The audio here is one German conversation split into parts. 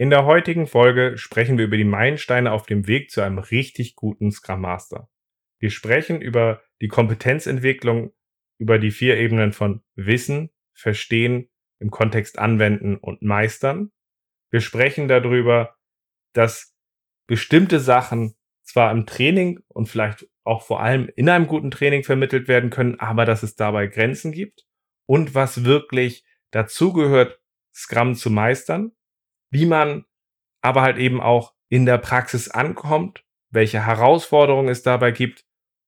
In der heutigen Folge sprechen wir über die Meilensteine auf dem Weg zu einem richtig guten Scrum Master. Wir sprechen über die Kompetenzentwicklung über die vier Ebenen von Wissen, Verstehen, im Kontext anwenden und meistern. Wir sprechen darüber, dass bestimmte Sachen zwar im Training und vielleicht auch vor allem in einem guten Training vermittelt werden können, aber dass es dabei Grenzen gibt und was wirklich dazugehört, Scrum zu meistern wie man aber halt eben auch in der Praxis ankommt, welche Herausforderungen es dabei gibt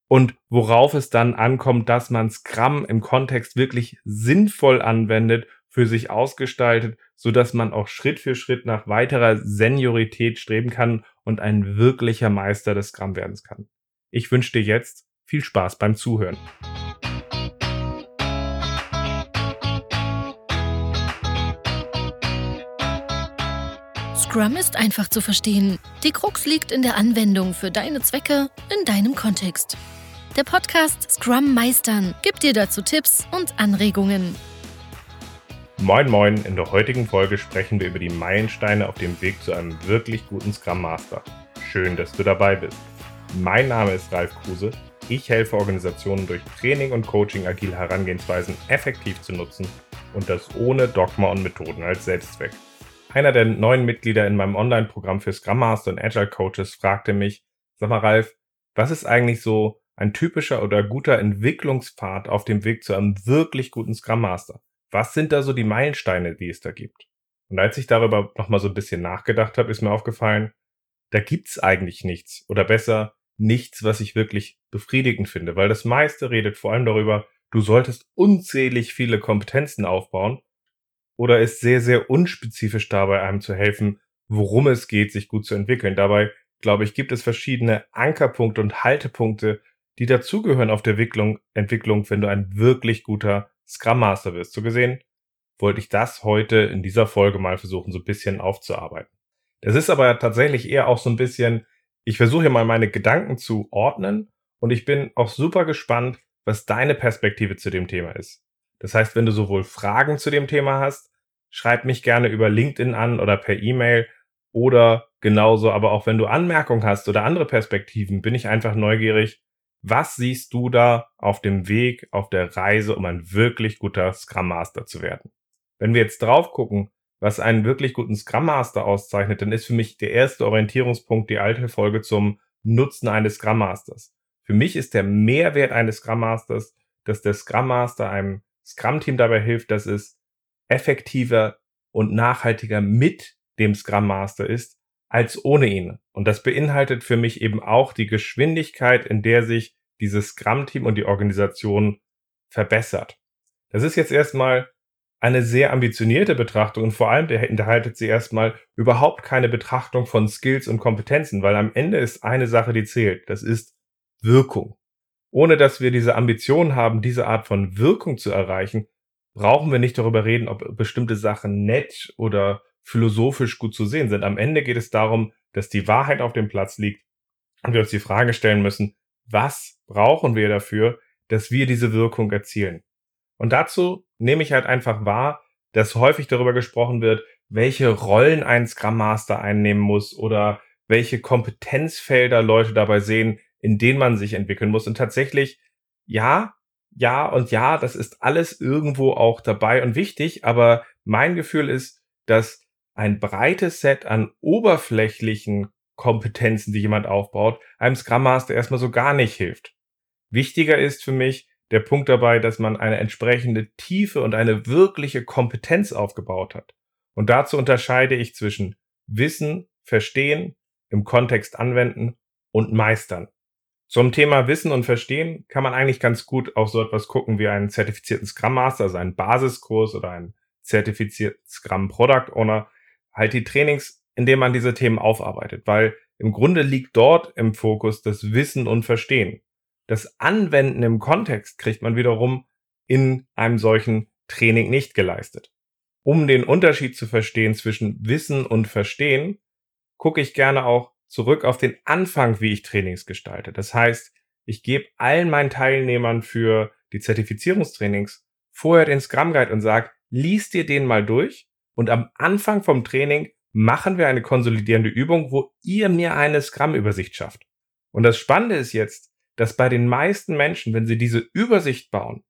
und worauf es dann ankommt, dass man Scrum im Kontext wirklich sinnvoll anwendet, für sich ausgestaltet, so dass man auch Schritt für Schritt nach weiterer Seniorität streben kann und ein wirklicher Meister des Scrum werden kann. Ich wünsche dir jetzt viel Spaß beim Zuhören. Scrum ist einfach zu verstehen. Die Krux liegt in der Anwendung für deine Zwecke in deinem Kontext. Der Podcast Scrum Meistern gibt dir dazu Tipps und Anregungen. Moin Moin, in der heutigen Folge sprechen wir über die Meilensteine auf dem Weg zu einem wirklich guten Scrum Master. Schön, dass du dabei bist. Mein Name ist Ralf Kruse. Ich helfe Organisationen durch Training und Coaching agile Herangehensweisen effektiv zu nutzen und das ohne Dogma und Methoden als Selbstzweck. Einer der neuen Mitglieder in meinem Online-Programm für Scrum Master und Agile Coaches fragte mich, sag mal Ralf, was ist eigentlich so ein typischer oder guter Entwicklungspfad auf dem Weg zu einem wirklich guten Scrum Master? Was sind da so die Meilensteine, die es da gibt? Und als ich darüber nochmal so ein bisschen nachgedacht habe, ist mir aufgefallen, da gibt's eigentlich nichts oder besser nichts, was ich wirklich befriedigend finde, weil das meiste redet vor allem darüber, du solltest unzählig viele Kompetenzen aufbauen oder ist sehr, sehr unspezifisch dabei, einem zu helfen, worum es geht, sich gut zu entwickeln. Dabei, glaube ich, gibt es verschiedene Ankerpunkte und Haltepunkte, die dazugehören auf der Entwicklung, Entwicklung, wenn du ein wirklich guter Scrum Master wirst. So gesehen wollte ich das heute in dieser Folge mal versuchen, so ein bisschen aufzuarbeiten. Das ist aber tatsächlich eher auch so ein bisschen, ich versuche hier mal meine Gedanken zu ordnen und ich bin auch super gespannt, was deine Perspektive zu dem Thema ist. Das heißt, wenn du sowohl Fragen zu dem Thema hast, schreib mich gerne über LinkedIn an oder per E-Mail oder genauso, aber auch wenn du Anmerkungen hast oder andere Perspektiven, bin ich einfach neugierig. Was siehst du da auf dem Weg, auf der Reise, um ein wirklich guter Scrum Master zu werden? Wenn wir jetzt drauf gucken, was einen wirklich guten Scrum Master auszeichnet, dann ist für mich der erste Orientierungspunkt die alte Folge zum Nutzen eines Scrum Masters. Für mich ist der Mehrwert eines Scrum Masters, dass der Scrum Master einem Scrum Team dabei hilft, dass es effektiver und nachhaltiger mit dem Scrum Master ist als ohne ihn. Und das beinhaltet für mich eben auch die Geschwindigkeit, in der sich dieses Scrum-Team und die Organisation verbessert. Das ist jetzt erstmal eine sehr ambitionierte Betrachtung und vor allem enthaltet sie erstmal überhaupt keine Betrachtung von Skills und Kompetenzen, weil am Ende ist eine Sache, die zählt. Das ist Wirkung. Ohne dass wir diese Ambition haben, diese Art von Wirkung zu erreichen, brauchen wir nicht darüber reden, ob bestimmte Sachen nett oder philosophisch gut zu sehen sind. Am Ende geht es darum, dass die Wahrheit auf dem Platz liegt und wir uns die Frage stellen müssen, was brauchen wir dafür, dass wir diese Wirkung erzielen? Und dazu nehme ich halt einfach wahr, dass häufig darüber gesprochen wird, welche Rollen ein Scrum Master einnehmen muss oder welche Kompetenzfelder Leute dabei sehen, in denen man sich entwickeln muss. Und tatsächlich, ja, ja und ja, das ist alles irgendwo auch dabei und wichtig, aber mein Gefühl ist, dass ein breites Set an oberflächlichen Kompetenzen, die jemand aufbaut, einem Scrum Master erstmal so gar nicht hilft. Wichtiger ist für mich der Punkt dabei, dass man eine entsprechende Tiefe und eine wirkliche Kompetenz aufgebaut hat. Und dazu unterscheide ich zwischen Wissen, Verstehen, im Kontext anwenden und Meistern. Zum Thema Wissen und Verstehen kann man eigentlich ganz gut auf so etwas gucken wie einen zertifizierten Scrum Master, also einen Basiskurs oder einen zertifizierten Scrum Product Owner, halt die Trainings, in denen man diese Themen aufarbeitet, weil im Grunde liegt dort im Fokus das Wissen und Verstehen. Das Anwenden im Kontext kriegt man wiederum in einem solchen Training nicht geleistet. Um den Unterschied zu verstehen zwischen Wissen und Verstehen, gucke ich gerne auch zurück auf den Anfang, wie ich Trainings gestalte. Das heißt, ich gebe allen meinen Teilnehmern für die Zertifizierungstrainings vorher den Scrum Guide und sage, lies dir den mal durch und am Anfang vom Training machen wir eine konsolidierende Übung, wo ihr mir eine Scrum-Übersicht schafft. Und das Spannende ist jetzt, dass bei den meisten Menschen, wenn sie diese Übersicht bauen,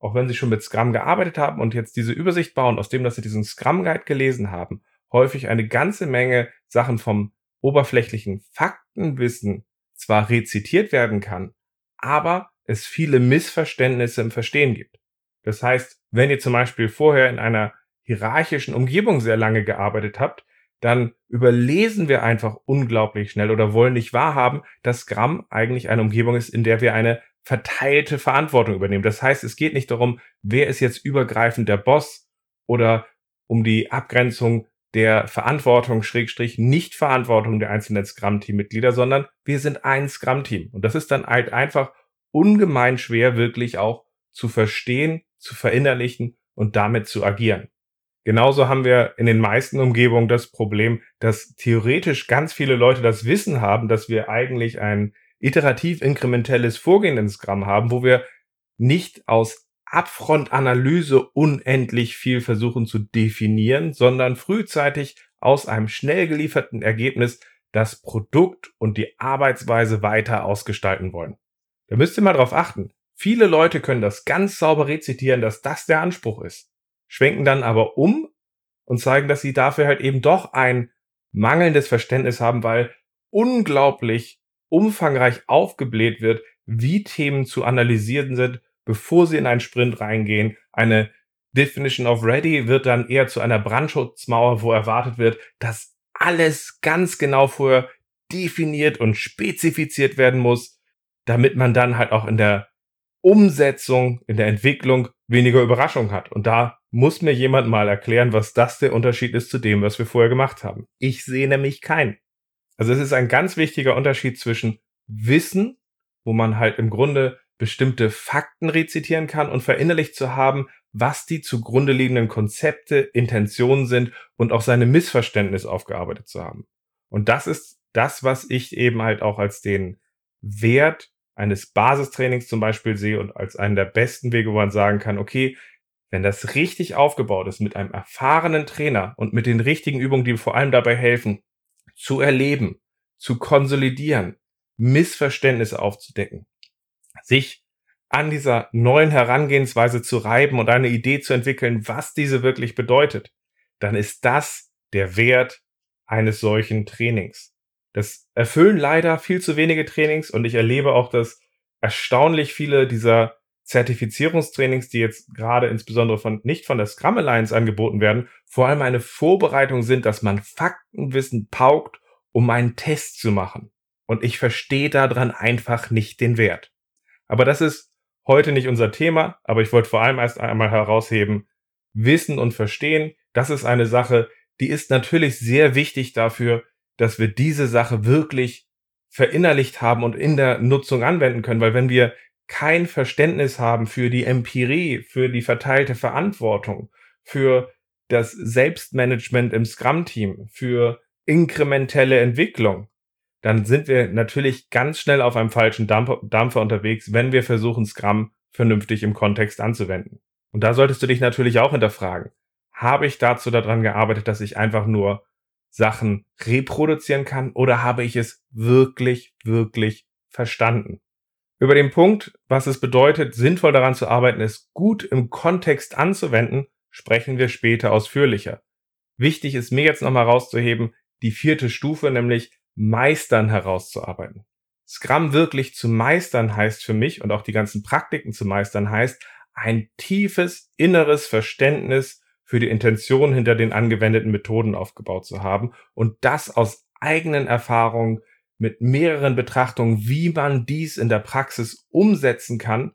auch wenn sie schon mit Scrum gearbeitet haben und jetzt diese Übersicht bauen, aus dem, dass sie diesen Scrum Guide gelesen haben, häufig eine ganze Menge Sachen vom oberflächlichen Faktenwissen zwar rezitiert werden kann, aber es viele Missverständnisse im Verstehen gibt. Das heißt, wenn ihr zum Beispiel vorher in einer hierarchischen Umgebung sehr lange gearbeitet habt, dann überlesen wir einfach unglaublich schnell oder wollen nicht wahrhaben, dass Scrum eigentlich eine Umgebung ist, in der wir eine verteilte Verantwortung übernehmen. Das heißt, es geht nicht darum, wer ist jetzt übergreifend der Boss oder um die Abgrenzung der Verantwortung, Schrägstrich, Nicht-Verantwortung der einzelnen Scrum-Team-Mitglieder, sondern wir sind ein Scrum-Team. Und das ist dann halt einfach ungemein schwer, wirklich auch zu verstehen, zu verinnerlichen und damit zu agieren. Genauso haben wir in den meisten Umgebungen das Problem, dass theoretisch ganz viele Leute das Wissen haben, dass wir eigentlich ein iterativ inkrementelles Vorgehen in Scrum haben, wo wir nicht aus Upfront-Analyse unendlich viel versuchen zu definieren, sondern frühzeitig aus einem schnell gelieferten Ergebnis das Produkt und die Arbeitsweise weiter ausgestalten wollen. Da müsst ihr mal drauf achten. Viele Leute können das ganz sauber rezitieren, dass das der Anspruch ist, schwenken dann aber um und zeigen, dass sie dafür halt eben doch ein mangelndes Verständnis haben, weil unglaublich umfangreich aufgebläht wird, wie Themen zu analysieren sind, bevor sie in einen Sprint reingehen. Eine Definition of Ready wird dann eher zu einer Brandschutzmauer, wo erwartet wird, dass alles ganz genau vorher definiert und spezifiziert werden muss, damit man dann halt auch in der Umsetzung, in der Entwicklung weniger Überraschung hat. Und da muss mir jemand mal erklären, was das der Unterschied ist zu dem, was wir vorher gemacht haben. Ich sehe nämlich keinen. Also es ist ein ganz wichtiger Unterschied zwischen Wissen, wo man halt im Grunde bestimmte Fakten rezitieren kann und verinnerlicht zu haben, was die zugrunde liegenden Konzepte, Intentionen sind und auch seine Missverständnisse aufgearbeitet zu haben. Und das ist das, was ich eben halt auch als den Wert eines Basistrainings zum Beispiel sehe und als einen der besten Wege, wo man sagen kann, okay, wenn das richtig aufgebaut ist mit einem erfahrenen Trainer und mit den richtigen Übungen, die vor allem dabei helfen, zu erleben, zu konsolidieren, Missverständnisse aufzudecken, sich an dieser neuen Herangehensweise zu reiben und eine Idee zu entwickeln, was diese wirklich bedeutet, dann ist das der Wert eines solchen Trainings. Das erfüllen leider viel zu wenige Trainings und ich erlebe auch, dass erstaunlich viele dieser Zertifizierungstrainings, die jetzt gerade insbesondere von nicht von der Scrum Alliance angeboten werden, vor allem eine Vorbereitung sind, dass man Faktenwissen paukt, um einen Test zu machen. Und ich verstehe daran einfach nicht den Wert. Aber das ist heute nicht unser Thema, aber ich wollte vor allem erst einmal herausheben, Wissen und Verstehen, das ist eine Sache, die ist natürlich sehr wichtig dafür, dass wir diese Sache wirklich verinnerlicht haben und in der Nutzung anwenden können, weil wenn wir kein Verständnis haben für die Empirie, für die verteilte Verantwortung, für das Selbstmanagement im Scrum-Team, für inkrementelle Entwicklung, dann sind wir natürlich ganz schnell auf einem falschen Dampfer, unterwegs, wenn wir versuchen, Scrum vernünftig im Kontext anzuwenden. Und da solltest du dich natürlich auch hinterfragen. Habe ich dazu daran gearbeitet, dass ich einfach nur Sachen reproduzieren kann oder habe ich es wirklich, wirklich verstanden? Über den Punkt, was es bedeutet, sinnvoll daran zu arbeiten, es gut im Kontext anzuwenden, sprechen wir später ausführlicher. Wichtig ist mir jetzt nochmal rauszuheben, die vierte Stufe, nämlich Meistern herauszuarbeiten. Scrum wirklich zu meistern heißt für mich und auch die ganzen Praktiken zu meistern heißt, ein tiefes inneres Verständnis für die Intention hinter den angewendeten Methoden aufgebaut zu haben und das aus eigenen Erfahrungen mit mehreren Betrachtungen, wie man dies in der Praxis umsetzen kann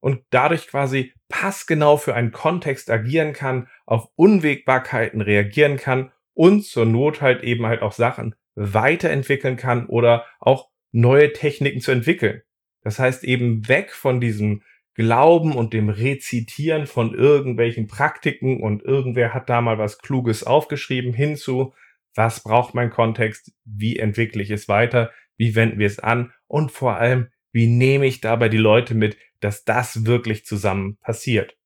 und dadurch quasi passgenau für einen Kontext agieren kann, auf Unwägbarkeiten reagieren kann und zur Not halt eben halt auch Sachen weiterentwickeln kann oder auch neue Techniken zu entwickeln. Das heißt eben weg von diesem Glauben und dem Rezitieren von irgendwelchen Praktiken und irgendwer hat da mal was Kluges aufgeschrieben hinzu, was braucht mein Kontext, wie entwickle ich es weiter, wie wenden wir es an und vor allem, wie nehme ich dabei die Leute mit, dass das wirklich zusammen passiert.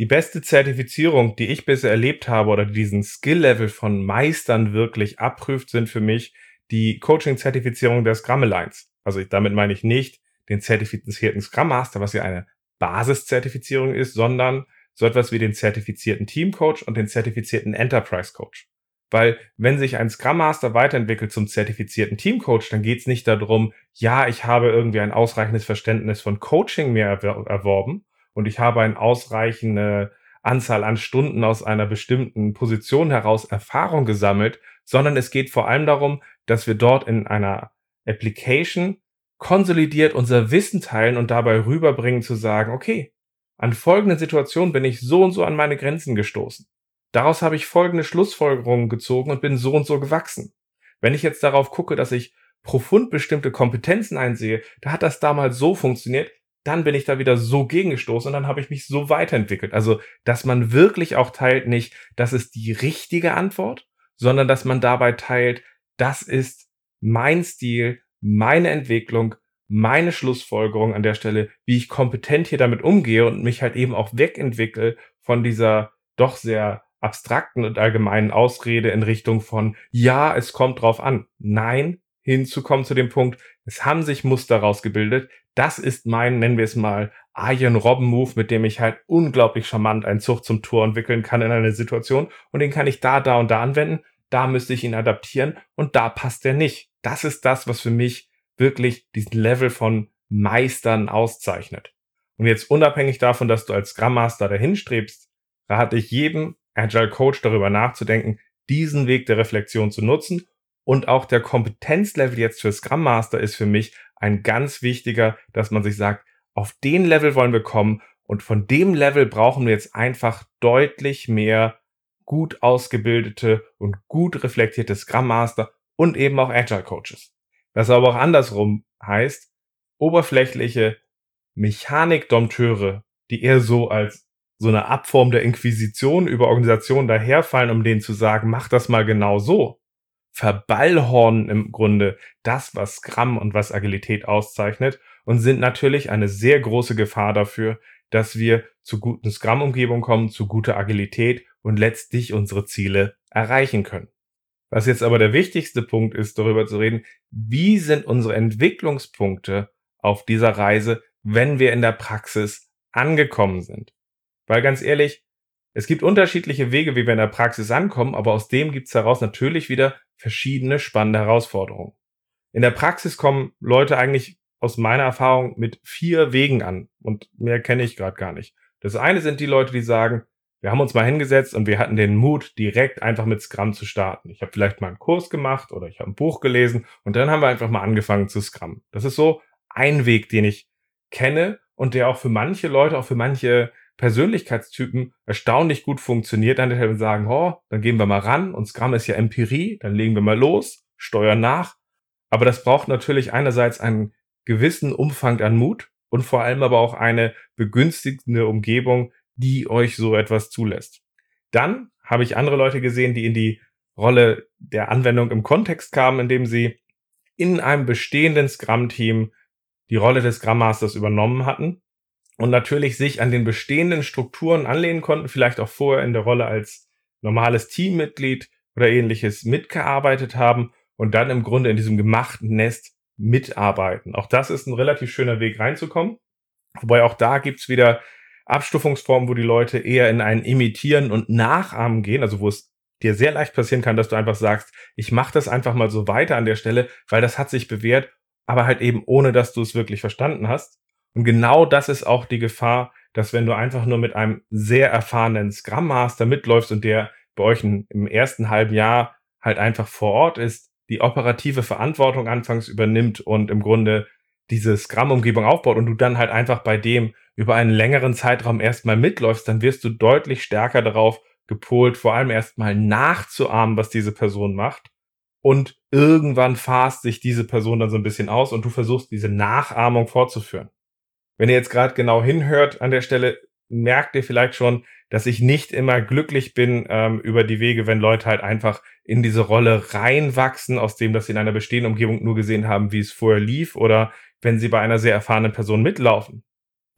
Die beste Zertifizierung, die ich bisher erlebt habe oder diesen Skill-Level von Meistern wirklich abprüft, sind für mich die Coaching-Zertifizierung der Scrum Alliance. Also ich, damit meine ich nicht den zertifizierten Scrum Master, was ja eine Basiszertifizierung ist, sondern so etwas wie den zertifizierten Team Coach und den zertifizierten Enterprise Coach. Weil wenn sich ein Scrum Master weiterentwickelt zum zertifizierten Team Coach, dann geht es nicht darum, ja, ich habe irgendwie ein ausreichendes Verständnis von Coaching mehr erworben und ich habe eine ausreichende Anzahl an Stunden aus einer bestimmten Position heraus Erfahrung gesammelt, sondern es geht vor allem darum, dass wir dort in einer Application konsolidiert unser Wissen teilen und dabei rüberbringen zu sagen, okay, an folgenden Situationen bin ich so und so an meine Grenzen gestoßen. Daraus habe ich folgende Schlussfolgerungen gezogen und bin so und so gewachsen. Wenn ich jetzt darauf gucke, dass ich profund bestimmte Kompetenzen einsehe, da hat das damals so funktioniert, dann bin ich da wieder so gegengestoßen und dann habe ich mich so weiterentwickelt. Also, dass man wirklich auch teilt, nicht, das ist die richtige Antwort, sondern dass man dabei teilt, das ist mein Stil, meine Entwicklung, meine Schlussfolgerung an der Stelle, wie ich kompetent hier damit umgehe und mich halt eben auch wegentwickle von dieser doch sehr abstrakten und allgemeinen Ausrede in Richtung von, ja, es kommt drauf an. Nein, hinzukommen zu dem Punkt, es haben sich Muster rausgebildet. Das ist mein, nennen wir es mal, Arjen Robben Move, mit dem ich halt unglaublich charmant einen Zug zum Tor entwickeln kann in einer Situation und den kann ich da, da und da anwenden. Da müsste ich ihn adaptieren und da passt er nicht. Das ist das, was für mich wirklich diesen Level von Meistern auszeichnet. Und jetzt unabhängig davon, dass du als Scrum Master dahin strebst, rate ich jedem Agile Coach darüber nachzudenken, diesen Weg der Reflexion zu nutzen. Und auch der Kompetenzlevel jetzt für Scrum Master ist für mich ein ganz wichtiger, dass man sich sagt, auf den Level wollen wir kommen und von dem Level brauchen wir jetzt einfach deutlich mehr gut ausgebildete und gut reflektierte Scrum Master und eben auch Agile Coaches. Was aber auch andersrum heißt, oberflächliche Mechanikdompteure, die eher so als so eine Abform der Inquisition über Organisationen daherfallen, um denen zu sagen, mach das mal genau so. Verballhornen im Grunde das, was Scrum und was Agilität auszeichnet und sind natürlich eine sehr große Gefahr dafür, dass wir zu guten Scrum-Umgebungen kommen, zu guter Agilität und letztlich unsere Ziele erreichen können. Was jetzt aber der wichtigste Punkt ist, darüber zu reden, wie sind unsere Entwicklungspunkte auf dieser Reise, wenn wir in der Praxis angekommen sind. Weil ganz ehrlich, es gibt unterschiedliche Wege, wie wir in der Praxis ankommen, aber aus dem gibt es heraus natürlich wieder verschiedene spannende Herausforderungen. In der Praxis kommen Leute eigentlich aus meiner Erfahrung mit vier Wegen an und mehr kenne ich gerade gar nicht. Das eine sind die Leute, die sagen, wir haben uns mal hingesetzt und wir hatten den Mut, direkt einfach mit Scrum zu starten. Ich habe vielleicht mal einen Kurs gemacht oder ich habe ein Buch gelesen und dann haben wir einfach mal angefangen zu Scrum. Das ist so ein Weg, den ich kenne und der auch für manche Leute, auch für manche Persönlichkeitstypen erstaunlich gut funktioniert. Dann sagen, oh, dann gehen wir mal ran und Scrum ist ja Empirie, dann legen wir mal los, steuern nach. Aber das braucht natürlich einerseits einen gewissen Umfang an Mut und vor allem aber auch eine begünstigende Umgebung, die euch so etwas zulässt. Dann habe ich andere Leute gesehen, die in die Rolle der Anwendung im Kontext kamen, indem sie in einem bestehenden Scrum-Team die Rolle des Scrum Masters übernommen hatten und natürlich sich an den bestehenden Strukturen anlehnen konnten, vielleicht auch vorher in der Rolle als normales Teammitglied oder ähnliches mitgearbeitet haben und dann im Grunde in diesem gemachten Nest mitarbeiten. Auch das ist ein relativ schöner Weg reinzukommen. Wobei auch da gibt's wieder Abstufungsformen, wo die Leute eher in ein Imitieren und Nachahmen gehen, also wo es dir sehr leicht passieren kann, dass du einfach sagst, ich mache das einfach mal so weiter an der Stelle, weil das hat sich bewährt, aber halt eben ohne, dass du es wirklich verstanden hast. Und genau das ist auch die Gefahr, dass wenn du einfach nur mit einem sehr erfahrenen Scrum Master mitläufst und der bei euch im ersten halben Jahr halt einfach vor Ort ist, die operative Verantwortung anfangs übernimmt und im Grunde diese Scrum-Umgebung aufbaut und du dann halt einfach bei dem über einen längeren Zeitraum erstmal mitläufst, dann wirst du deutlich stärker darauf gepolt, vor allem erstmal nachzuahmen, was diese Person macht. Und irgendwann fasst sich diese Person dann so ein bisschen aus und du versuchst diese Nachahmung fortzuführen. Wenn ihr jetzt gerade genau hinhört an der Stelle, merkt ihr vielleicht schon, dass ich nicht immer glücklich bin ähm, über die Wege, wenn Leute halt einfach in diese Rolle reinwachsen, aus dem, dass sie in einer bestehenden Umgebung nur gesehen haben, wie es vorher lief, oder wenn sie bei einer sehr erfahrenen Person mitlaufen.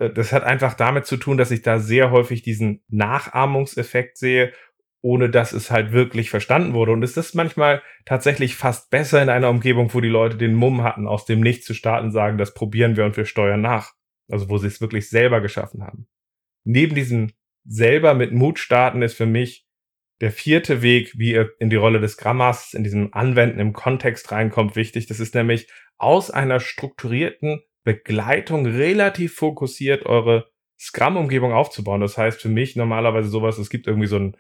Äh, das hat einfach damit zu tun, dass ich da sehr häufig diesen Nachahmungseffekt sehe, ohne dass es halt wirklich verstanden wurde. Und es ist manchmal tatsächlich fast besser in einer Umgebung, wo die Leute den Mumm hatten, aus dem Nichts zu starten, sagen, das probieren wir und wir steuern nach. Also wo sie es wirklich selber geschaffen haben. Neben diesem selber mit Mut starten ist für mich der vierte Weg, wie ihr in die Rolle des Grammas in diesem Anwenden im Kontext reinkommt, wichtig. Das ist nämlich aus einer strukturierten Begleitung relativ fokussiert eure Scrum-Umgebung aufzubauen. Das heißt für mich normalerweise sowas, es gibt irgendwie so ein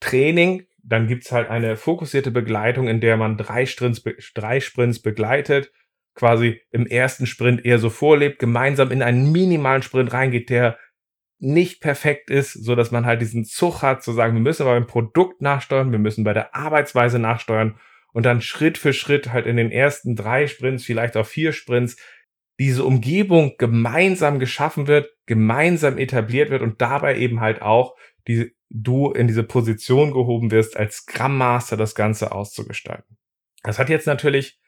Training, dann gibt's halt eine fokussierte Begleitung, in der man drei Sprints, drei Sprints begleitet, quasi im ersten Sprint eher so vorlebt, gemeinsam in einen minimalen Sprint reingeht, der nicht perfekt ist, so dass man halt diesen Zug hat, zu sagen, wir müssen beim Produkt nachsteuern, wir müssen bei der Arbeitsweise nachsteuern und dann Schritt für Schritt halt in den ersten drei Sprints, vielleicht auch vier Sprints, diese Umgebung gemeinsam geschaffen wird, gemeinsam etabliert wird und dabei eben halt auch die, du in diese Position gehoben wirst, als Scrum Master das Ganze auszugestalten. Das hat jetzt natürlich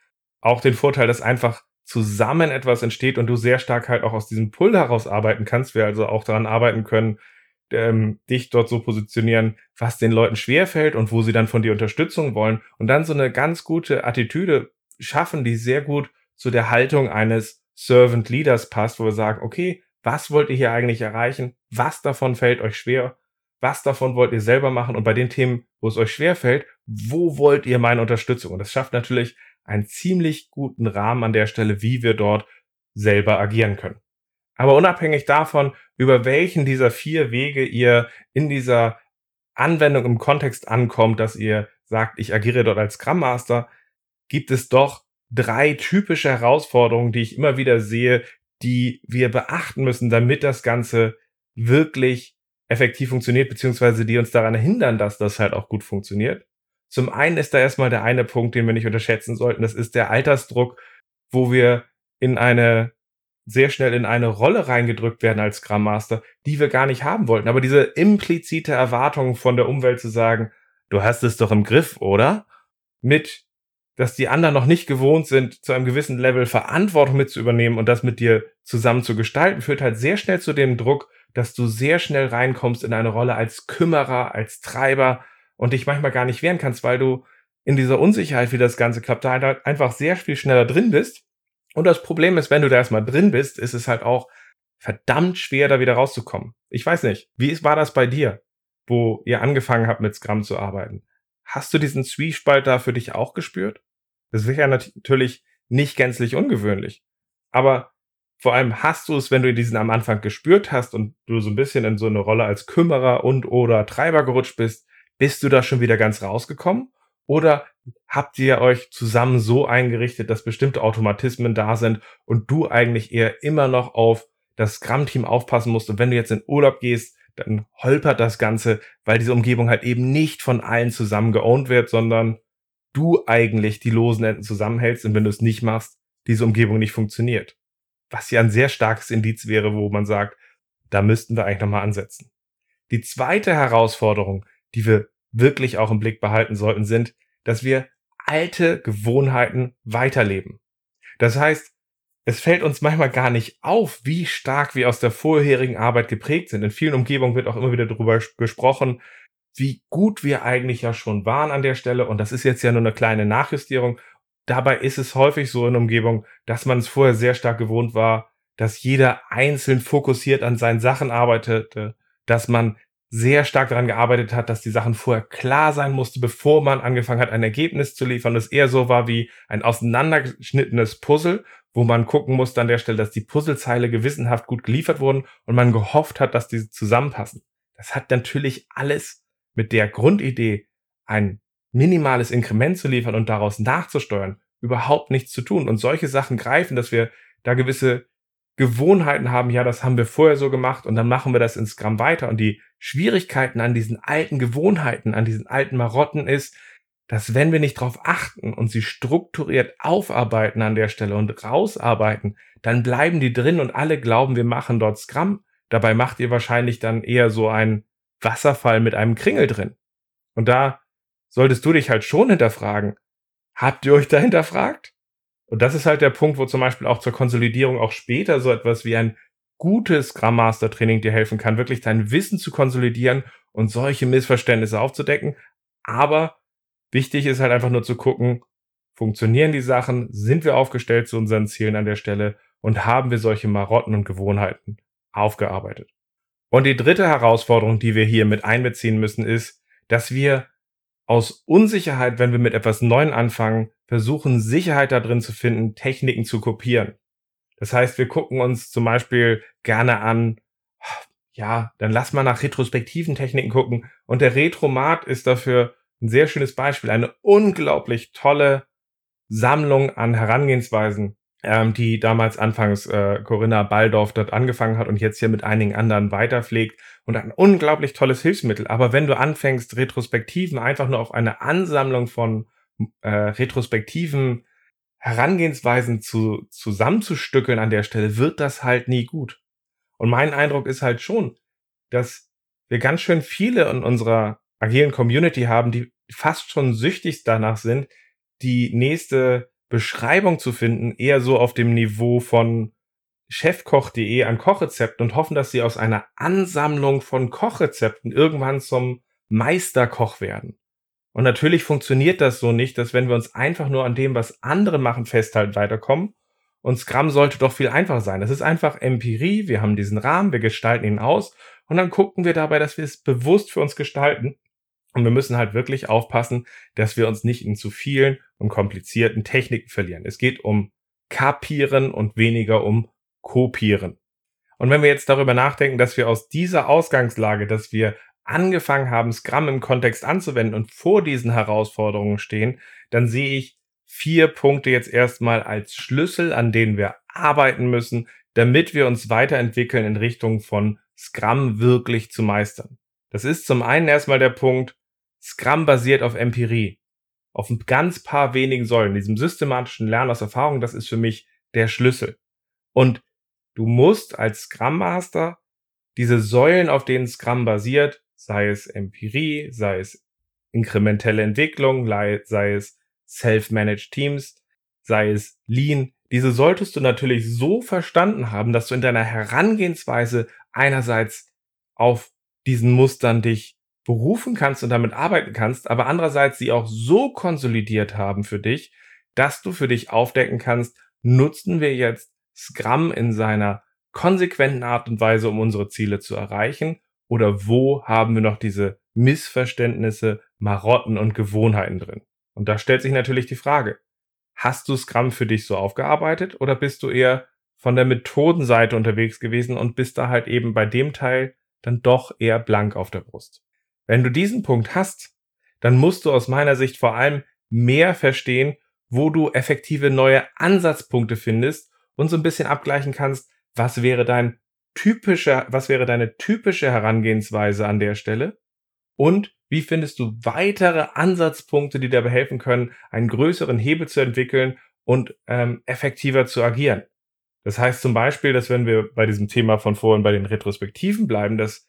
auch den Vorteil, dass einfach zusammen etwas entsteht und du sehr stark halt auch aus diesem Pull heraus arbeiten kannst. Wir also auch daran arbeiten können, ähm, dich dort so positionieren, was den Leuten schwerfällt und wo sie dann von dir Unterstützung wollen und dann so eine ganz gute Attitüde schaffen, die sehr gut zu der Haltung eines Servant Leaders passt, wo wir sagen, okay, was wollt ihr hier eigentlich erreichen? Was davon fällt euch schwer? Was davon wollt ihr selber machen? Und bei den Themen, wo es euch schwer fällt, wo wollt ihr meine Unterstützung? Und das schafft natürlich einen ziemlich guten Rahmen an der Stelle, wie wir dort selber agieren können. Aber unabhängig davon, über welchen dieser vier Wege ihr in dieser Anwendung im Kontext ankommt, dass ihr sagt, ich agiere dort als Scrum Master, gibt es doch drei typische Herausforderungen, die ich immer wieder sehe, die wir beachten müssen, damit das Ganze wirklich effektiv funktioniert, beziehungsweise die uns daran hindern, dass das halt auch gut funktioniert. Zum einen ist da erstmal der eine Punkt, den wir nicht unterschätzen sollten. Das ist der Altersdruck, wo wir in eine sehr schnell in eine Rolle reingedrückt werden als Scrum Master, die wir gar nicht haben wollten. Aber diese implizite Erwartung von der Umwelt zu sagen, du hast es doch im Griff, oder? Mit, dass die anderen noch nicht gewohnt sind, zu einem gewissen Level Verantwortung mit zu übernehmen und das mit dir zusammen zu gestalten, führt halt sehr schnell zu dem Druck, dass du sehr schnell reinkommst in eine Rolle als Kümmerer, als Treiber, und dich manchmal gar nicht wehren kannst, weil du in dieser Unsicherheit, wie das Ganze klappt, da einfach sehr viel schneller drin bist. Und das Problem ist, wenn du da erstmal drin bist, ist es halt auch verdammt schwer, da wieder rauszukommen. Ich weiß nicht, wie war das bei dir, wo ihr angefangen habt, mit Scrum zu arbeiten? Hast du diesen Zwiespalt da für dich auch gespürt? Das wäre ja natürlich nicht gänzlich ungewöhnlich. Aber vor allem hast du es, wenn du diesen am Anfang gespürt hast und du so ein bisschen in so eine Rolle als Kümmerer und oder Treiber gerutscht bist, bist du da schon wieder ganz rausgekommen? Oder habt ihr euch zusammen so eingerichtet, dass bestimmte Automatismen da sind und du eigentlich eher immer noch auf das Scrum-Team aufpassen musst und wenn du jetzt in Urlaub gehst, dann holpert das Ganze, weil diese Umgebung halt eben nicht von allen zusammen geowned wird, sondern du eigentlich die losen Enden zusammenhältst und wenn du es nicht machst, diese Umgebung nicht funktioniert. Was ja ein sehr starkes Indiz wäre, wo man sagt, da müssten wir eigentlich nochmal ansetzen. Die zweite Herausforderung, die wir wirklich auch im Blick behalten sollten, sind, dass wir alte Gewohnheiten weiterleben. Das heißt, es fällt uns manchmal gar nicht auf, wie stark wir aus der vorherigen Arbeit geprägt sind. In vielen Umgebungen wird auch immer wieder darüber gesprochen, wie gut wir eigentlich ja schon waren an der Stelle. Und das ist jetzt ja nur eine kleine Nachjustierung. Dabei ist es häufig so in Umgebung, dass man es vorher sehr stark gewohnt war, dass jeder einzeln fokussiert an seinen Sachen arbeitete, dass man sehr stark daran gearbeitet hat, dass die Sachen vorher klar sein musste, bevor man angefangen hat, ein Ergebnis zu liefern. Das eher so war wie ein auseinandergeschnittenes Puzzle, wo man gucken musste an der Stelle, dass die Puzzlezeile gewissenhaft gut geliefert wurden und man gehofft hat, dass diese zusammenpassen. Das hat natürlich alles mit der Grundidee, ein minimales Inkrement zu liefern und daraus nachzusteuern, überhaupt nichts zu tun. Und solche Sachen greifen, dass wir da gewisse Gewohnheiten haben, ja, das haben wir vorher so gemacht und dann machen wir das in Scrum weiter. Und die Schwierigkeiten an diesen alten Gewohnheiten, an diesen alten Marotten ist, dass wenn wir nicht darauf achten und sie strukturiert aufarbeiten an der Stelle und rausarbeiten, dann bleiben die drin und alle glauben, wir machen dort Scrum. Dabei macht ihr wahrscheinlich dann eher so einen Wasserfall mit einem Kringel drin. Und da solltest du dich halt schon hinterfragen. Habt ihr euch da hinterfragt? Und das ist halt der Punkt, wo zum Beispiel auch zur Konsolidierung auch später so etwas wie ein gutes Scrum Master Training dir helfen kann, wirklich dein Wissen zu konsolidieren und solche Missverständnisse aufzudecken. Aber wichtig ist halt einfach nur zu gucken, funktionieren die Sachen, sind wir aufgestellt zu unseren Zielen an der Stelle und haben wir solche Marotten und Gewohnheiten aufgearbeitet. Und die dritte Herausforderung, die wir hier mit einbeziehen müssen, ist, dass wir aus Unsicherheit, wenn wir mit etwas Neuem anfangen, versuchen, Sicherheit da drin zu finden, Techniken zu kopieren. Das heißt, wir gucken uns zum Beispiel gerne an, ja, dann lass mal nach retrospektiven Techniken gucken. Und der Retromat ist dafür ein sehr schönes Beispiel. Eine unglaublich tolle Sammlung an Herangehensweisen, ähm, die damals anfangs äh, Corinna Baldorf dort angefangen hat und jetzt hier mit einigen anderen weiterpflegt und ein unglaublich tolles Hilfsmittel. Aber wenn du anfängst, Retrospektiven einfach nur auf eine Ansammlung von äh, retrospektiven Herangehensweisen zu, zusammenzustückeln an der Stelle, wird das halt nie gut. Und mein Eindruck ist halt schon, dass wir ganz schön viele in unserer agilen Community haben, die fast schon süchtig danach sind, die nächste Beschreibung zu finden, eher so auf dem Niveau von chefkoch.de an Kochrezepten und hoffen, dass sie aus einer Ansammlung von Kochrezepten irgendwann zum Meisterkoch werden. Und natürlich funktioniert das so nicht, dass wenn wir uns einfach nur an dem, was andere machen, festhalten, weiterkommen. Und Scrum sollte doch viel einfacher sein. Das ist einfach Empirie. Wir haben diesen Rahmen, wir gestalten ihn aus und dann gucken wir dabei, dass wir es bewusst für uns gestalten und wir müssen halt wirklich aufpassen, dass wir uns nicht in zu vielen und komplizierten Techniken verlieren. Es geht um Kapieren und weniger um Kopieren. Und wenn wir jetzt darüber nachdenken, dass wir aus dieser Ausgangslage, dass wir angefangen haben, Scrum im Kontext anzuwenden und vor diesen Herausforderungen stehen, dann sehe ich vier Punkte jetzt erstmal als Schlüssel, an denen wir arbeiten müssen, damit wir uns weiterentwickeln in Richtung von Scrum wirklich zu meistern. Das ist zum einen erstmal der Punkt, Scrum basiert auf Empirie. Auf ein ganz paar wenigen Säulen. Diesem systematischen Lernen aus Erfahrung, das ist für mich der Schlüssel. Und du musst als Scrum Master diese Säulen, auf denen Scrum basiert, sei es Empirie, sei es inkrementelle Entwicklung, sei es Self-Managed Teams, sei es Lean, diese solltest du natürlich so verstanden haben, dass du in deiner Herangehensweise einerseits auf diesen Mustern dich berufen kannst und damit arbeiten kannst, aber andererseits sie auch so konsolidiert haben für dich, dass du für dich aufdecken kannst, nutzen wir jetzt Scrum in seiner konsequenten Art und Weise, um unsere Ziele zu erreichen, oder wo haben wir noch diese Missverständnisse, Marotten und Gewohnheiten drin? Und da stellt sich natürlich die Frage, hast du Scrum für dich so aufgearbeitet oder bist du eher von der Methodenseite unterwegs gewesen und bist da halt eben bei dem Teil dann doch eher blank auf der Brust? Wenn du diesen Punkt hast, dann musst du aus meiner Sicht vor allem mehr verstehen, wo du effektive neue Ansatzpunkte findest und so ein bisschen abgleichen kannst, was wäre dein typischer, was wäre deine typische Herangehensweise an der Stelle und wie findest du weitere Ansatzpunkte, die dabei helfen können, einen größeren Hebel zu entwickeln und ähm, effektiver zu agieren. Das heißt zum Beispiel, dass wenn wir bei diesem Thema von vorhin bei den Retrospektiven bleiben, dass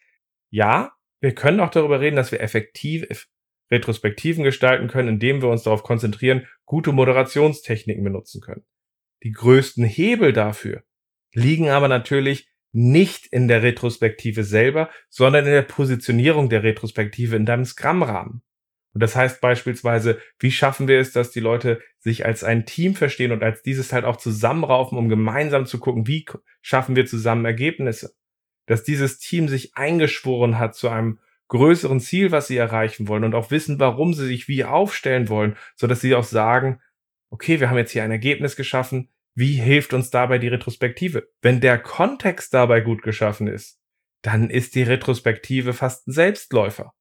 ja, wir können auch darüber reden, dass wir effektiv Retrospektiven gestalten können, indem wir uns darauf konzentrieren, gute Moderationstechniken benutzen können. Die größten Hebel dafür liegen aber natürlich nicht in der Retrospektive selber, sondern in der Positionierung der Retrospektive in deinem Scrum-Rahmen. Und das heißt beispielsweise, wie schaffen wir es, dass die Leute sich als ein Team verstehen und als dieses halt auch zusammenraufen, um gemeinsam zu gucken, wie schaffen wir zusammen Ergebnisse dass dieses Team sich eingeschworen hat zu einem größeren Ziel, was sie erreichen wollen und auch wissen, warum sie sich wie aufstellen wollen, so dass sie auch sagen, okay, wir haben jetzt hier ein Ergebnis geschaffen, wie hilft uns dabei die Retrospektive? Wenn der Kontext dabei gut geschaffen ist, dann ist die Retrospektive fast ein Selbstläufer.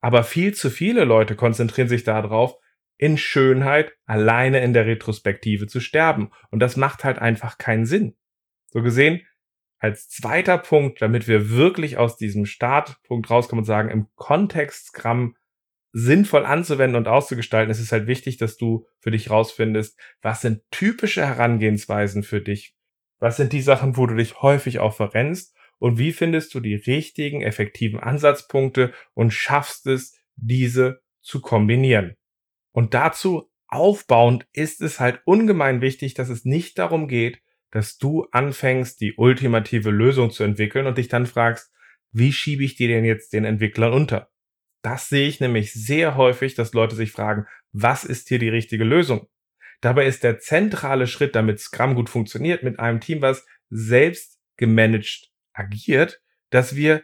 Aber viel zu viele Leute konzentrieren sich darauf, in Schönheit alleine in der Retrospektive zu sterben. Und das macht halt einfach keinen Sinn. So gesehen als zweiter Punkt, damit wir wirklich aus diesem Startpunkt rauskommen und sagen, im Kontext Scrum sinnvoll anzuwenden und auszugestalten, ist es halt wichtig, dass du für dich rausfindest, was sind typische Herangehensweisen für dich? Was sind die Sachen, wo du dich häufig auch verrennst? Und wie findest du die richtigen, effektiven Ansatzpunkte und schaffst es, diese zu kombinieren? Und dazu aufbauend ist es halt ungemein wichtig, dass es nicht darum geht, dass du anfängst, die ultimative Lösung zu entwickeln und dich dann fragst, wie schiebe ich dir denn jetzt den Entwicklern unter? Das sehe ich nämlich sehr häufig, dass Leute sich fragen, was ist hier die richtige Lösung? Dabei ist der zentrale Schritt, damit Scrum gut funktioniert, mit einem Team, was selbst gemanagt agiert, dass wir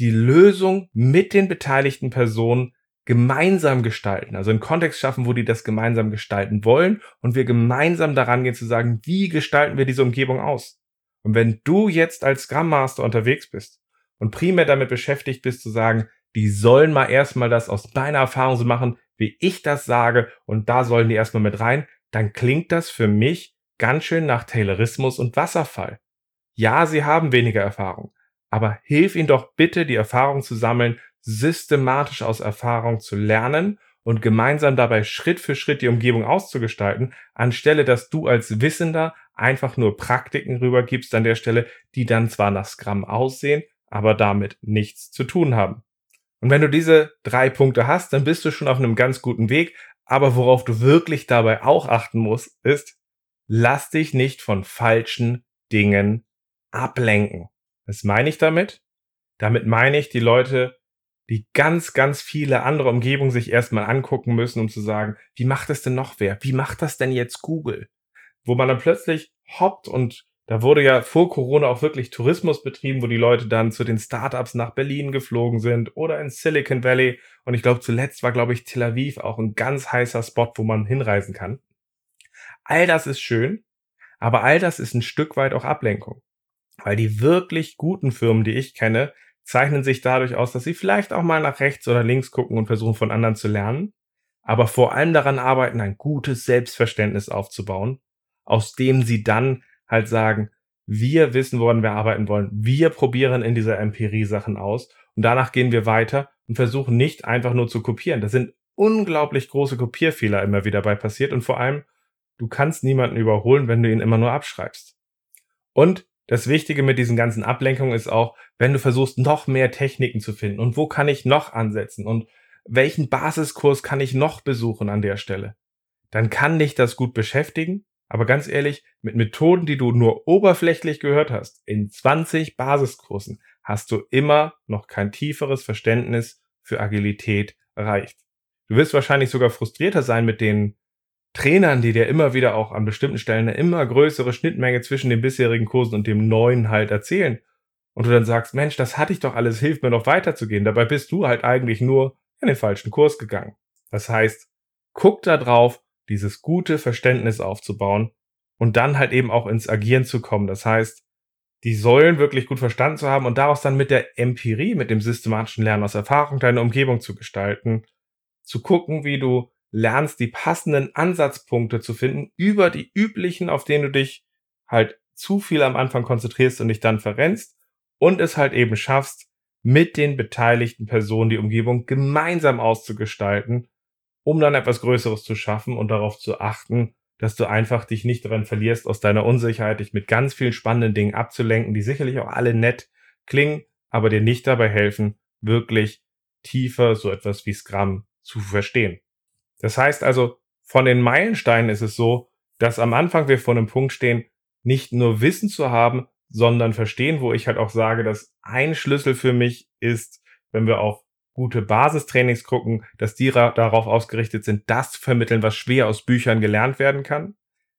die Lösung mit den beteiligten Personen gemeinsam gestalten, also einen Kontext schaffen, wo die das gemeinsam gestalten wollen und wir gemeinsam daran gehen zu sagen, wie gestalten wir diese Umgebung aus? Und wenn du jetzt als Scrum Master unterwegs bist und primär damit beschäftigt bist zu sagen, die sollen mal erstmal das aus meiner Erfahrung so machen, wie ich das sage und da sollen die erstmal mit rein, dann klingt das für mich ganz schön nach Taylorismus und Wasserfall. Ja, sie haben weniger Erfahrung, aber hilf ihnen doch bitte, die Erfahrung zu sammeln, systematisch aus Erfahrung zu lernen und gemeinsam dabei Schritt für Schritt die Umgebung auszugestalten, anstelle dass du als Wissender einfach nur Praktiken rübergibst an der Stelle, die dann zwar nach Scrum aussehen, aber damit nichts zu tun haben. Und wenn du diese drei Punkte hast, dann bist du schon auf einem ganz guten Weg. Aber worauf du wirklich dabei auch achten musst, ist, lass dich nicht von falschen Dingen ablenken. Was meine ich damit? Damit meine ich, die Leute, die ganz, ganz viele andere Umgebungen sich erstmal angucken müssen, um zu sagen, wie macht das denn noch wer? Wie macht das denn jetzt Google? Wo man dann plötzlich hoppt und da wurde ja vor Corona auch wirklich Tourismus betrieben, wo die Leute dann zu den Startups nach Berlin geflogen sind oder in Silicon Valley. Und ich glaube, zuletzt war, glaube ich, Tel Aviv auch ein ganz heißer Spot, wo man hinreisen kann. All das ist schön, aber all das ist ein Stück weit auch Ablenkung. Weil die wirklich guten Firmen, die ich kenne, zeichnen sich dadurch aus, dass sie vielleicht auch mal nach rechts oder links gucken und versuchen von anderen zu lernen, aber vor allem daran arbeiten, ein gutes Selbstverständnis aufzubauen, aus dem sie dann halt sagen, wir wissen, woran wir arbeiten wollen. Wir probieren in dieser Empirie Sachen aus und danach gehen wir weiter und versuchen nicht einfach nur zu kopieren. Da sind unglaublich große Kopierfehler immer wieder bei passiert und vor allem, du kannst niemanden überholen, wenn du ihn immer nur abschreibst. Und das Wichtige mit diesen ganzen Ablenkungen ist auch, wenn du versuchst, noch mehr Techniken zu finden und wo kann ich noch ansetzen und welchen Basiskurs kann ich noch besuchen an der Stelle, dann kann dich das gut beschäftigen, aber ganz ehrlich, mit Methoden, die du nur oberflächlich gehört hast, in 20 Basiskursen, hast du immer noch kein tieferes Verständnis für Agilität erreicht. Du wirst wahrscheinlich sogar frustrierter sein mit den Trainern, die dir immer wieder auch an bestimmten Stellen eine immer größere Schnittmenge zwischen den bisherigen Kursen und dem neuen halt erzählen. Und du dann sagst, Mensch, das hatte ich doch alles, hilft mir noch weiterzugehen. Dabei bist du halt eigentlich nur in den falschen Kurs gegangen. Das heißt, guck da drauf, dieses gute Verständnis aufzubauen und dann halt eben auch ins Agieren zu kommen. Das heißt, die Säulen wirklich gut verstanden zu haben und daraus dann mit der Empirie, mit dem systematischen Lernen aus Erfahrung deine Umgebung zu gestalten, zu gucken, wie du lernst, die passenden Ansatzpunkte zu finden über die üblichen, auf denen du dich halt zu viel am Anfang konzentrierst und dich dann verrennst und es halt eben schaffst, mit den beteiligten Personen die Umgebung gemeinsam auszugestalten um dann etwas Größeres zu schaffen und darauf zu achten, dass du einfach dich nicht daran verlierst, aus deiner Unsicherheit dich mit ganz vielen spannenden Dingen abzulenken, die sicherlich auch alle nett klingen, aber dir nicht dabei helfen, wirklich tiefer so etwas wie Scrum zu verstehen. Das heißt also, von den Meilensteinen ist es so, dass am Anfang wir vor einem Punkt stehen, nicht nur Wissen zu haben, sondern verstehen, wo ich halt auch sage, dass ein Schlüssel für mich ist, wenn wir auf gute Basistrainings gucken, dass die darauf ausgerichtet sind, das zu vermitteln, was schwer aus Büchern gelernt werden kann.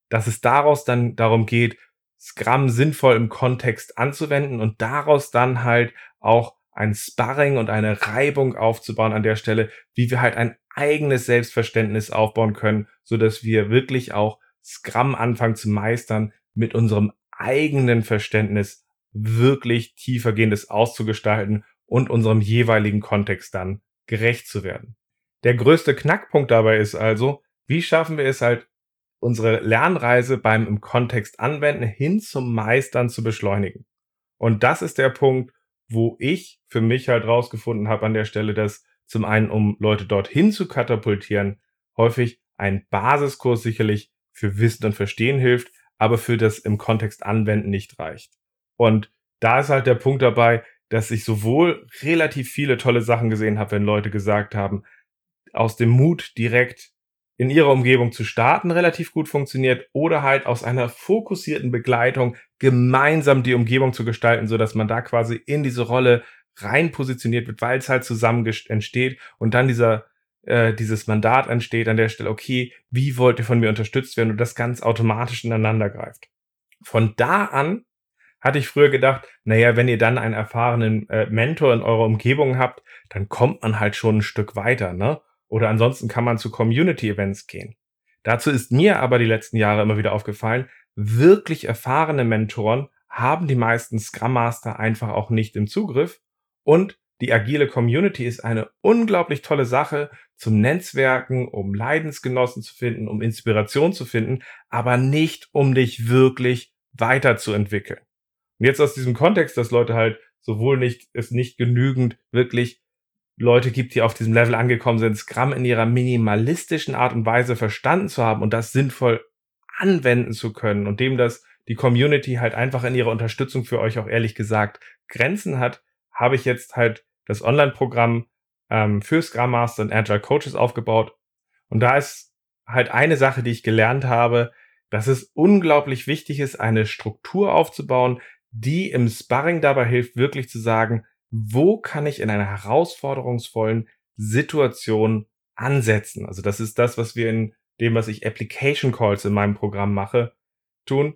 Dass es daraus dann darum geht, Scrum sinnvoll im Kontext anzuwenden und daraus dann halt auch ein Sparring und eine Reibung aufzubauen an der Stelle, wie wir halt ein eigenes Selbstverständnis aufbauen können, so dass wir wirklich auch Scrum anfangen zu meistern mit unserem eigenen Verständnis wirklich tiefergehendes auszugestalten und unserem jeweiligen Kontext dann gerecht zu werden. Der größte Knackpunkt dabei ist also, wie schaffen wir es halt, unsere Lernreise beim im Kontext anwenden hin zum Meistern zu beschleunigen. Und das ist der Punkt, wo ich für mich halt rausgefunden habe an der Stelle, dass zum einen, um Leute dorthin zu katapultieren, häufig ein Basiskurs sicherlich für Wissen und Verstehen hilft, aber für das im Kontext anwenden nicht reicht. Und da ist halt der Punkt dabei, dass ich sowohl relativ viele tolle Sachen gesehen habe, wenn Leute gesagt haben, aus dem Mut direkt in ihrer Umgebung zu starten relativ gut funktioniert oder halt aus einer fokussierten Begleitung gemeinsam die Umgebung zu gestalten, so dass man da quasi in diese Rolle rein positioniert wird, weil es halt zusammen entsteht und dann dieser äh, dieses Mandat entsteht an der Stelle, okay, wie wollt ihr von mir unterstützt werden und das ganz automatisch ineinander greift. Von da an hatte ich früher gedacht, naja, wenn ihr dann einen erfahrenen äh, Mentor in eurer Umgebung habt, dann kommt man halt schon ein Stück weiter, ne? Oder ansonsten kann man zu Community-Events gehen. Dazu ist mir aber die letzten Jahre immer wieder aufgefallen, wirklich erfahrene Mentoren haben die meisten Scrum Master einfach auch nicht im Zugriff und die agile Community ist eine unglaublich tolle Sache zum Netzwerken, um Leidensgenossen zu finden, um Inspiration zu finden, aber nicht um dich wirklich weiterzuentwickeln. Und jetzt aus diesem Kontext, dass Leute halt sowohl nicht, es nicht genügend wirklich Leute gibt, die auf diesem Level angekommen sind, Scrum in ihrer minimalistischen Art und Weise verstanden zu haben und das sinnvoll anwenden zu können und dem, dass die Community halt einfach in ihrer Unterstützung für euch auch ehrlich gesagt Grenzen hat, habe ich jetzt halt das Online-Programm ähm, für Scrum Master und Agile Coaches aufgebaut. Und da ist halt eine Sache, die ich gelernt habe, dass es unglaublich wichtig ist, eine Struktur aufzubauen, die im Sparring dabei hilft, wirklich zu sagen, wo kann ich in einer herausforderungsvollen Situation ansetzen? Also das ist das, was wir in dem, was ich Application Calls in meinem Programm mache, tun.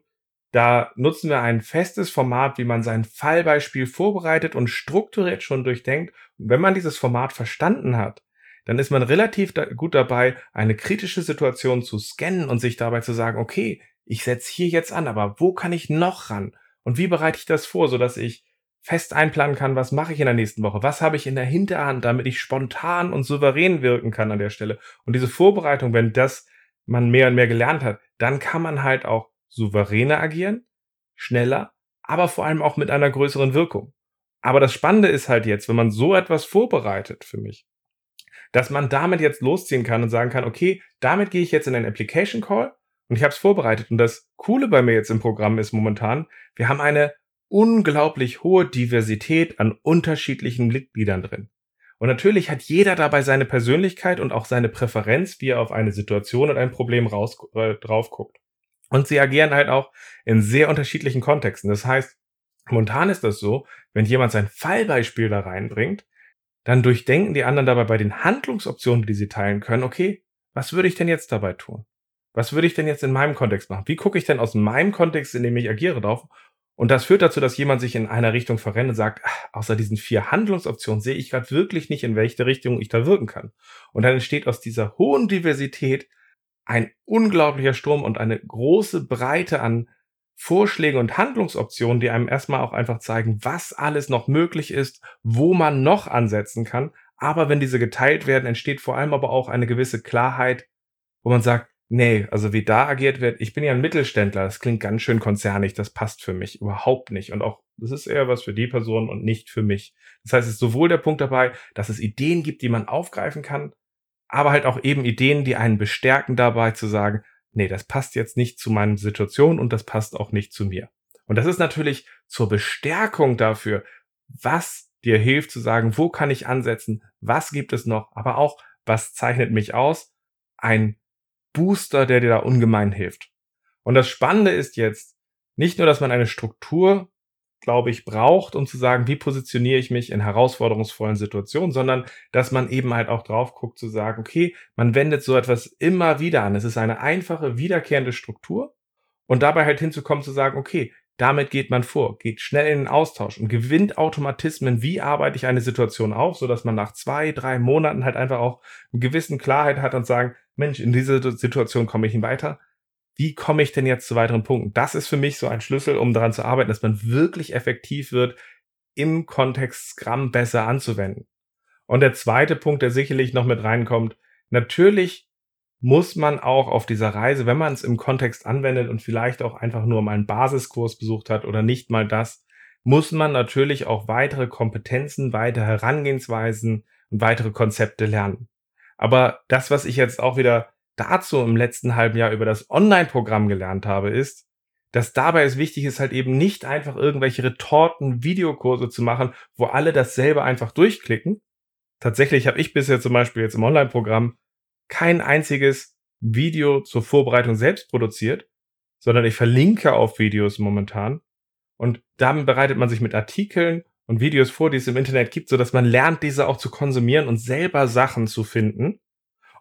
Da nutzen wir ein festes Format, wie man sein Fallbeispiel vorbereitet und strukturiert schon durchdenkt. Und wenn man dieses Format verstanden hat, dann ist man relativ da gut dabei, eine kritische Situation zu scannen und sich dabei zu sagen, okay, ich setze hier jetzt an, aber wo kann ich noch ran? Und wie bereite ich das vor, sodass ich fest einplanen kann, was mache ich in der nächsten Woche, was habe ich in der Hinterhand, damit ich spontan und souverän wirken kann an der Stelle. Und diese Vorbereitung, wenn das man mehr und mehr gelernt hat, dann kann man halt auch souveräner agieren, schneller, aber vor allem auch mit einer größeren Wirkung. Aber das Spannende ist halt jetzt, wenn man so etwas vorbereitet für mich, dass man damit jetzt losziehen kann und sagen kann, okay, damit gehe ich jetzt in einen Application Call und ich habe es vorbereitet. Und das Coole bei mir jetzt im Programm ist momentan, wir haben eine unglaublich hohe Diversität an unterschiedlichen Mitgliedern drin. Und natürlich hat jeder dabei seine Persönlichkeit und auch seine Präferenz, wie er auf eine Situation und ein Problem raus, äh, drauf guckt. Und sie agieren halt auch in sehr unterschiedlichen Kontexten. Das heißt, momentan ist das so, wenn jemand sein Fallbeispiel da reinbringt, dann durchdenken die anderen dabei bei den Handlungsoptionen, die sie teilen können, okay, was würde ich denn jetzt dabei tun? Was würde ich denn jetzt in meinem Kontext machen? Wie gucke ich denn aus meinem Kontext, in dem ich agiere, drauf? Und das führt dazu, dass jemand sich in einer Richtung verrennt und sagt, ach, außer diesen vier Handlungsoptionen sehe ich gerade wirklich nicht, in welche Richtung ich da wirken kann. Und dann entsteht aus dieser hohen Diversität ein unglaublicher Sturm und eine große Breite an Vorschlägen und Handlungsoptionen, die einem erstmal auch einfach zeigen, was alles noch möglich ist, wo man noch ansetzen kann. Aber wenn diese geteilt werden, entsteht vor allem aber auch eine gewisse Klarheit, wo man sagt, Nee, also wie da agiert wird, ich bin ja ein Mittelständler, das klingt ganz schön konzernig, das passt für mich überhaupt nicht. Und auch, das ist eher was für die Person und nicht für mich. Das heißt, es ist sowohl der Punkt dabei, dass es Ideen gibt, die man aufgreifen kann, aber halt auch eben Ideen, die einen bestärken dabei zu sagen, nee, das passt jetzt nicht zu meiner Situation und das passt auch nicht zu mir. Und das ist natürlich zur Bestärkung dafür, was dir hilft zu sagen, wo kann ich ansetzen, was gibt es noch, aber auch, was zeichnet mich aus, ein Booster, der dir da ungemein hilft. Und das Spannende ist jetzt nicht nur, dass man eine Struktur, glaube ich, braucht, um zu sagen, wie positioniere ich mich in herausforderungsvollen Situationen, sondern dass man eben halt auch drauf guckt zu sagen, okay, man wendet so etwas immer wieder an. Es ist eine einfache, wiederkehrende Struktur und dabei halt hinzukommen zu sagen, okay, damit geht man vor, geht schnell in den Austausch und gewinnt Automatismen, wie arbeite ich eine Situation auf, so dass man nach zwei, drei Monaten halt einfach auch eine gewissen Klarheit hat und sagen, Mensch, in dieser Situation komme ich nicht weiter. Wie komme ich denn jetzt zu weiteren Punkten? Das ist für mich so ein Schlüssel, um daran zu arbeiten, dass man wirklich effektiv wird, im Kontext Scrum besser anzuwenden. Und der zweite Punkt, der sicherlich noch mit reinkommt, natürlich muss man auch auf dieser Reise, wenn man es im Kontext anwendet und vielleicht auch einfach nur mal einen Basiskurs besucht hat oder nicht mal das, muss man natürlich auch weitere Kompetenzen, weitere Herangehensweisen und weitere Konzepte lernen. Aber das, was ich jetzt auch wieder dazu im letzten halben Jahr über das Online-Programm gelernt habe, ist, dass dabei es wichtig ist, halt eben nicht einfach irgendwelche Retorten, Videokurse zu machen, wo alle dasselbe einfach durchklicken. Tatsächlich habe ich bisher zum Beispiel jetzt im Online-Programm kein einziges Video zur Vorbereitung selbst produziert, sondern ich verlinke auf Videos momentan. Und damit bereitet man sich mit Artikeln und Videos vor, die es im Internet gibt, so dass man lernt, diese auch zu konsumieren und selber Sachen zu finden.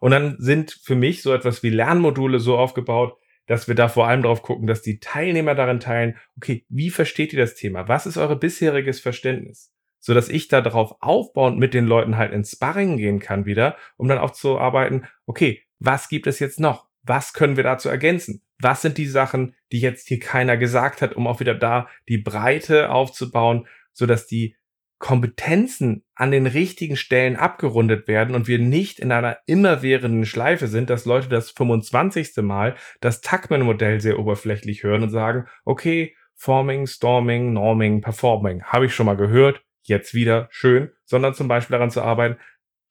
Und dann sind für mich so etwas wie Lernmodule so aufgebaut, dass wir da vor allem darauf gucken, dass die Teilnehmer darin teilen, okay, wie versteht ihr das Thema? Was ist eure bisheriges Verständnis? So dass ich da darauf aufbauend mit den Leuten halt ins Sparring gehen kann wieder, um dann auch zu arbeiten, okay, was gibt es jetzt noch? Was können wir dazu ergänzen? Was sind die Sachen, die jetzt hier keiner gesagt hat, um auch wieder da die Breite aufzubauen, so dass die Kompetenzen an den richtigen Stellen abgerundet werden und wir nicht in einer immerwährenden Schleife sind, dass Leute das 25. Mal das Tuckman-Modell sehr oberflächlich hören und sagen, okay, Forming, Storming, Norming, Performing, habe ich schon mal gehört, jetzt wieder schön, sondern zum Beispiel daran zu arbeiten,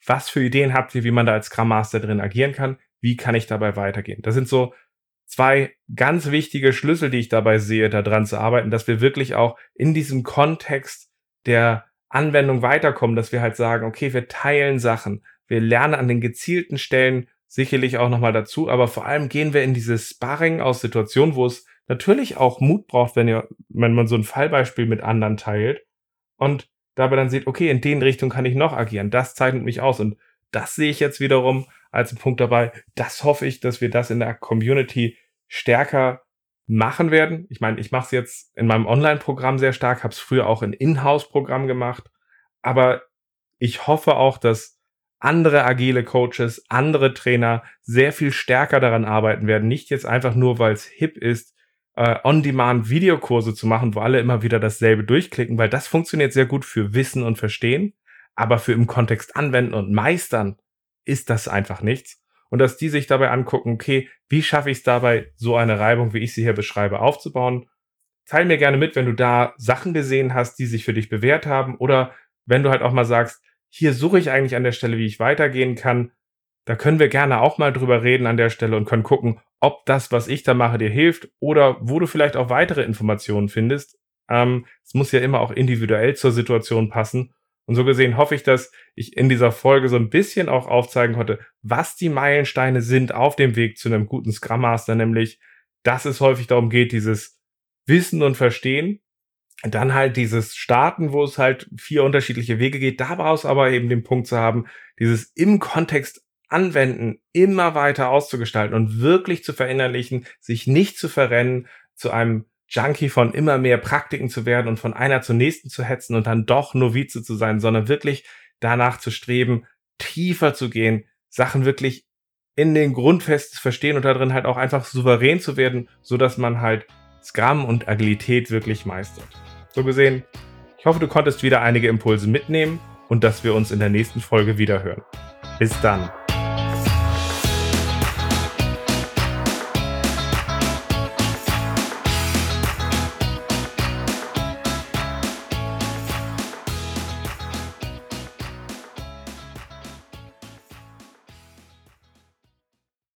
was für Ideen habt ihr, wie man da als Scrum Master drin agieren kann, wie kann ich dabei weitergehen. Das sind so zwei ganz wichtige Schlüssel, die ich dabei sehe, da dran zu arbeiten, dass wir wirklich auch in diesem Kontext der Anwendung weiterkommen, dass wir halt sagen, okay, wir teilen Sachen, wir lernen an den gezielten Stellen sicherlich auch nochmal dazu, aber vor allem gehen wir in dieses Sparring aus Situationen, wo es natürlich auch Mut braucht, wenn ihr, wenn man so ein Fallbeispiel mit anderen teilt und dabei dann sieht, okay, in den Richtung kann ich noch agieren, das zeichnet mich aus und das sehe ich jetzt wiederum als einen Punkt dabei. Das hoffe ich, dass wir das in der Community stärker machen werden. Ich meine, ich mache es jetzt in meinem Online-Programm sehr stark, habe es früher auch in Inhouse-Programm gemacht, aber ich hoffe auch, dass andere agile Coaches, andere Trainer sehr viel stärker daran arbeiten werden, nicht jetzt einfach nur, weil es hip ist, äh, On-Demand-Videokurse zu machen, wo alle immer wieder dasselbe durchklicken, weil das funktioniert sehr gut für Wissen und Verstehen, aber für im Kontext anwenden und meistern ist das einfach nichts und dass die sich dabei angucken, okay, wie schaffe ich es dabei, so eine Reibung, wie ich sie hier beschreibe, aufzubauen. Teil mir gerne mit, wenn du da Sachen gesehen hast, die sich für dich bewährt haben oder wenn du halt auch mal sagst, hier suche ich eigentlich an der Stelle, wie ich weitergehen kann. Da können wir gerne auch mal drüber reden an der Stelle und können gucken, ob das, was ich da mache, dir hilft oder wo du vielleicht auch weitere Informationen findest. Ähm, es muss ja immer auch individuell zur Situation passen. Und so gesehen hoffe ich, dass ich in dieser Folge so ein bisschen auch aufzeigen konnte, was die Meilensteine sind auf dem Weg zu einem guten Scrum Master, nämlich, dass es häufig darum geht, dieses Wissen und Verstehen, dann halt dieses Starten, wo es halt vier unterschiedliche Wege geht, daraus aber eben den Punkt zu haben, dieses im Kontext anwenden, immer weiter auszugestalten und wirklich zu verinnerlichen, sich nicht zu verrennen, zu einem Junkie von immer mehr Praktiken zu werden und von einer zur nächsten zu hetzen und dann doch Novize zu sein, sondern wirklich danach zu streben, tiefer zu gehen, Sachen wirklich in den Grundfesten zu verstehen und darin halt auch einfach souverän zu werden, so dass man halt Scrum und Agilität wirklich meistert. So gesehen, ich hoffe, du konntest wieder einige Impulse mitnehmen und dass wir uns in der nächsten Folge wieder hören. Bis dann.